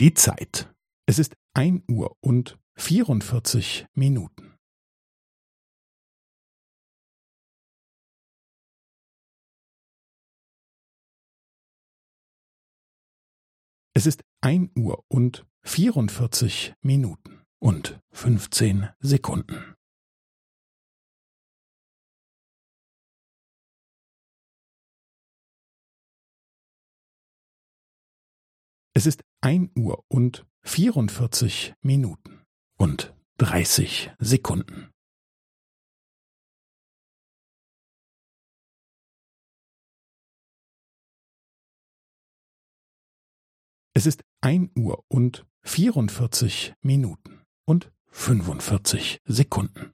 Die Zeit. Es ist ein Uhr und vierundvierzig Minuten. Es ist ein Uhr und vierundvierzig Minuten und fünfzehn Sekunden. Es ist ein Uhr und vierundvierzig Minuten und dreißig Sekunden. Es ist ein Uhr und vierundvierzig Minuten und fünfundvierzig Sekunden.